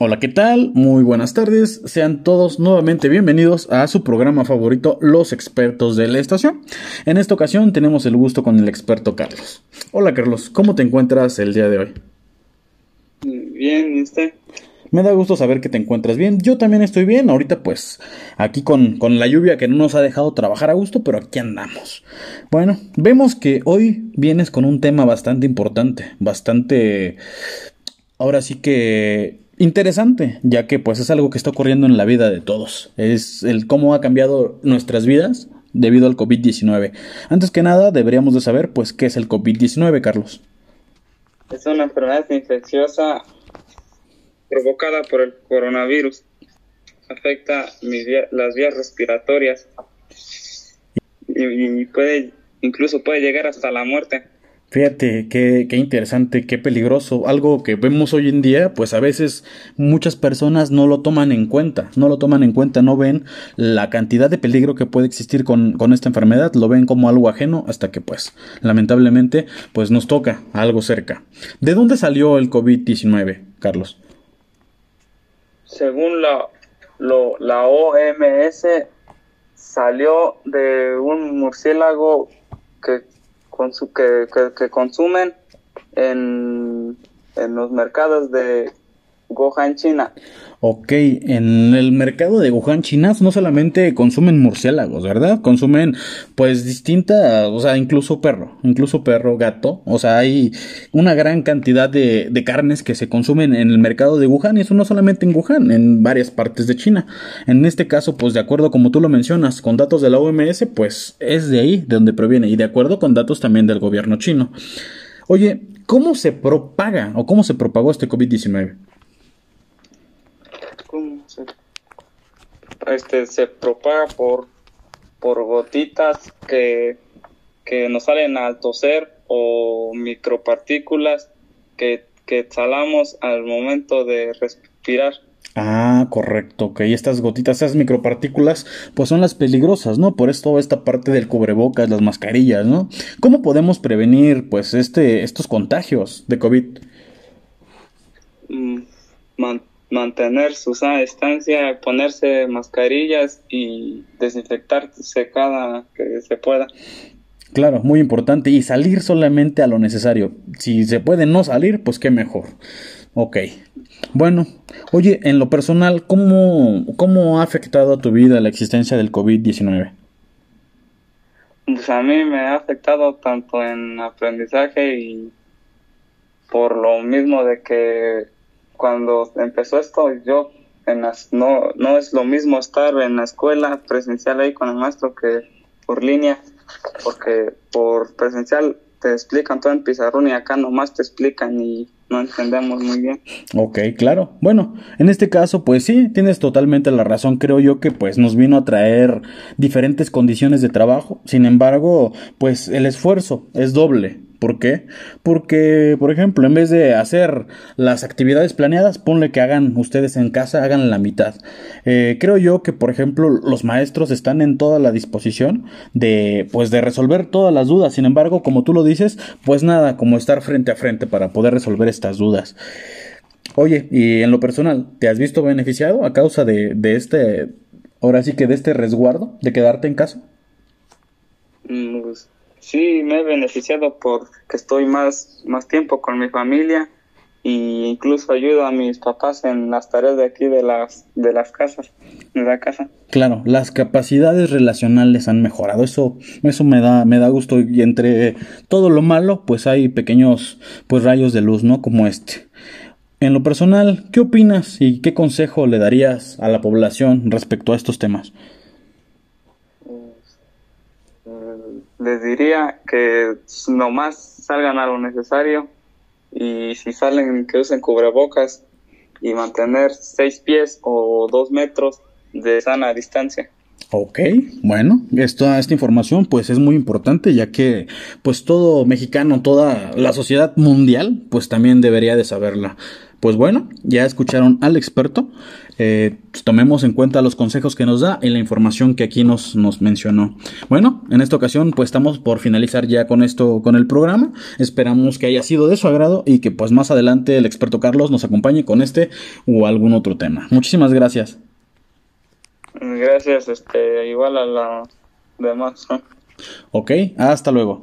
Hola, ¿qué tal? Muy buenas tardes. Sean todos nuevamente bienvenidos a su programa favorito, Los Expertos de la Estación. En esta ocasión tenemos el gusto con el experto Carlos. Hola, Carlos, ¿cómo te encuentras el día de hoy? Bien, ¿y usted? Me da gusto saber que te encuentras bien. Yo también estoy bien. Ahorita pues aquí con, con, la lluvia que no nos ha dejado trabajar a gusto, pero aquí andamos. Bueno, vemos que hoy vienes con un tema bastante importante, bastante... Ahora sí que interesante, ya que pues es algo que está ocurriendo en la vida de todos. Es el cómo ha cambiado nuestras vidas debido al COVID-19. Antes que nada, deberíamos de saber pues qué es el COVID-19, Carlos. Es una enfermedad infecciosa provocada por el coronavirus. Afecta las vías respiratorias y, puede incluso puede llegar hasta la muerte. Fíjate, qué, qué, interesante, qué peligroso. Algo que vemos hoy en día, pues a veces muchas personas no lo toman en cuenta, no lo toman en cuenta, no ven la cantidad de peligro que puede existir con, con esta enfermedad, lo ven como algo ajeno hasta que pues lamentablemente pues nos toca algo cerca. ¿De dónde salió el COVID-19, Carlos? Según la, lo, la OMS, salió de un murciélago que que, que, consumen en, en los mercados de Wuhan, China. Ok, en el mercado de Wuhan, China, no solamente consumen murciélagos, ¿verdad? Consumen, pues, distintas, o sea, incluso perro, incluso perro, gato. O sea, hay una gran cantidad de, de carnes que se consumen en el mercado de Wuhan, y eso no solamente en Wuhan, en varias partes de China. En este caso, pues, de acuerdo como tú lo mencionas, con datos de la OMS, pues, es de ahí de donde proviene, y de acuerdo con datos también del gobierno chino. Oye, ¿cómo se propaga o cómo se propagó este COVID-19? Este se propaga por por gotitas que, que nos salen al toser o micropartículas que, que exhalamos al momento de respirar. Ah, correcto, ok. Estas gotitas, estas micropartículas, pues son las peligrosas, ¿no? Por esto esta parte del cubrebocas, las mascarillas, ¿no? ¿Cómo podemos prevenir, pues, este, estos contagios de COVID? Mm, mantener su sana distancia, ponerse mascarillas y desinfectarse cada que se pueda. Claro, muy importante. Y salir solamente a lo necesario. Si se puede no salir, pues qué mejor. Ok. Bueno, oye, en lo personal, ¿cómo, cómo ha afectado a tu vida la existencia del COVID-19? Pues a mí me ha afectado tanto en aprendizaje y por lo mismo de que cuando empezó esto, yo en las, no, no es lo mismo estar en la escuela presencial ahí con el maestro que por línea, porque por presencial te explican todo en pizarrón y acá nomás te explican y no entendemos muy bien. Ok, claro. Bueno, en este caso, pues sí, tienes totalmente la razón. Creo yo que pues nos vino a traer diferentes condiciones de trabajo. Sin embargo, pues el esfuerzo es doble. ¿Por qué? Porque, por ejemplo, en vez de hacer las actividades planeadas, ponle que hagan ustedes en casa, hagan la mitad. Eh, creo yo que, por ejemplo, los maestros están en toda la disposición de, pues, de resolver todas las dudas. Sin embargo, como tú lo dices, pues nada, como estar frente a frente para poder resolver estas dudas. Oye, y en lo personal, ¿te has visto beneficiado a causa de, de este, ahora sí que de este resguardo, de quedarte en casa? Sí me he beneficiado porque estoy más, más tiempo con mi familia e incluso ayudo a mis papás en las tareas de aquí de las, de las casas, de la casa. Claro, las capacidades relacionales han mejorado, eso, eso me da, me da gusto y entre todo lo malo, pues hay pequeños, pues rayos de luz, ¿no? Como este. En lo personal, ¿qué opinas y qué consejo le darías a la población respecto a estos temas? Les diría que nomás salgan a lo necesario y si salen que usen cubrebocas y mantener seis pies o dos metros de sana distancia. Ok, bueno, esta, esta información pues es muy importante ya que pues todo mexicano, toda la sociedad mundial pues también debería de saberla. Pues bueno, ya escucharon al experto. eh, pues, tomemos en cuenta los consejos que nos da y la información que aquí nos, nos mencionó. Bueno, en esta ocasión pues estamos por finalizar ya con esto, con el programa. Esperamos que haya sido de su agrado y que pues más adelante el experto Carlos nos acompañe con este o algún otro tema. Muchísimas gracias. Gracias, este, igual a la demás. Ok, hasta luego.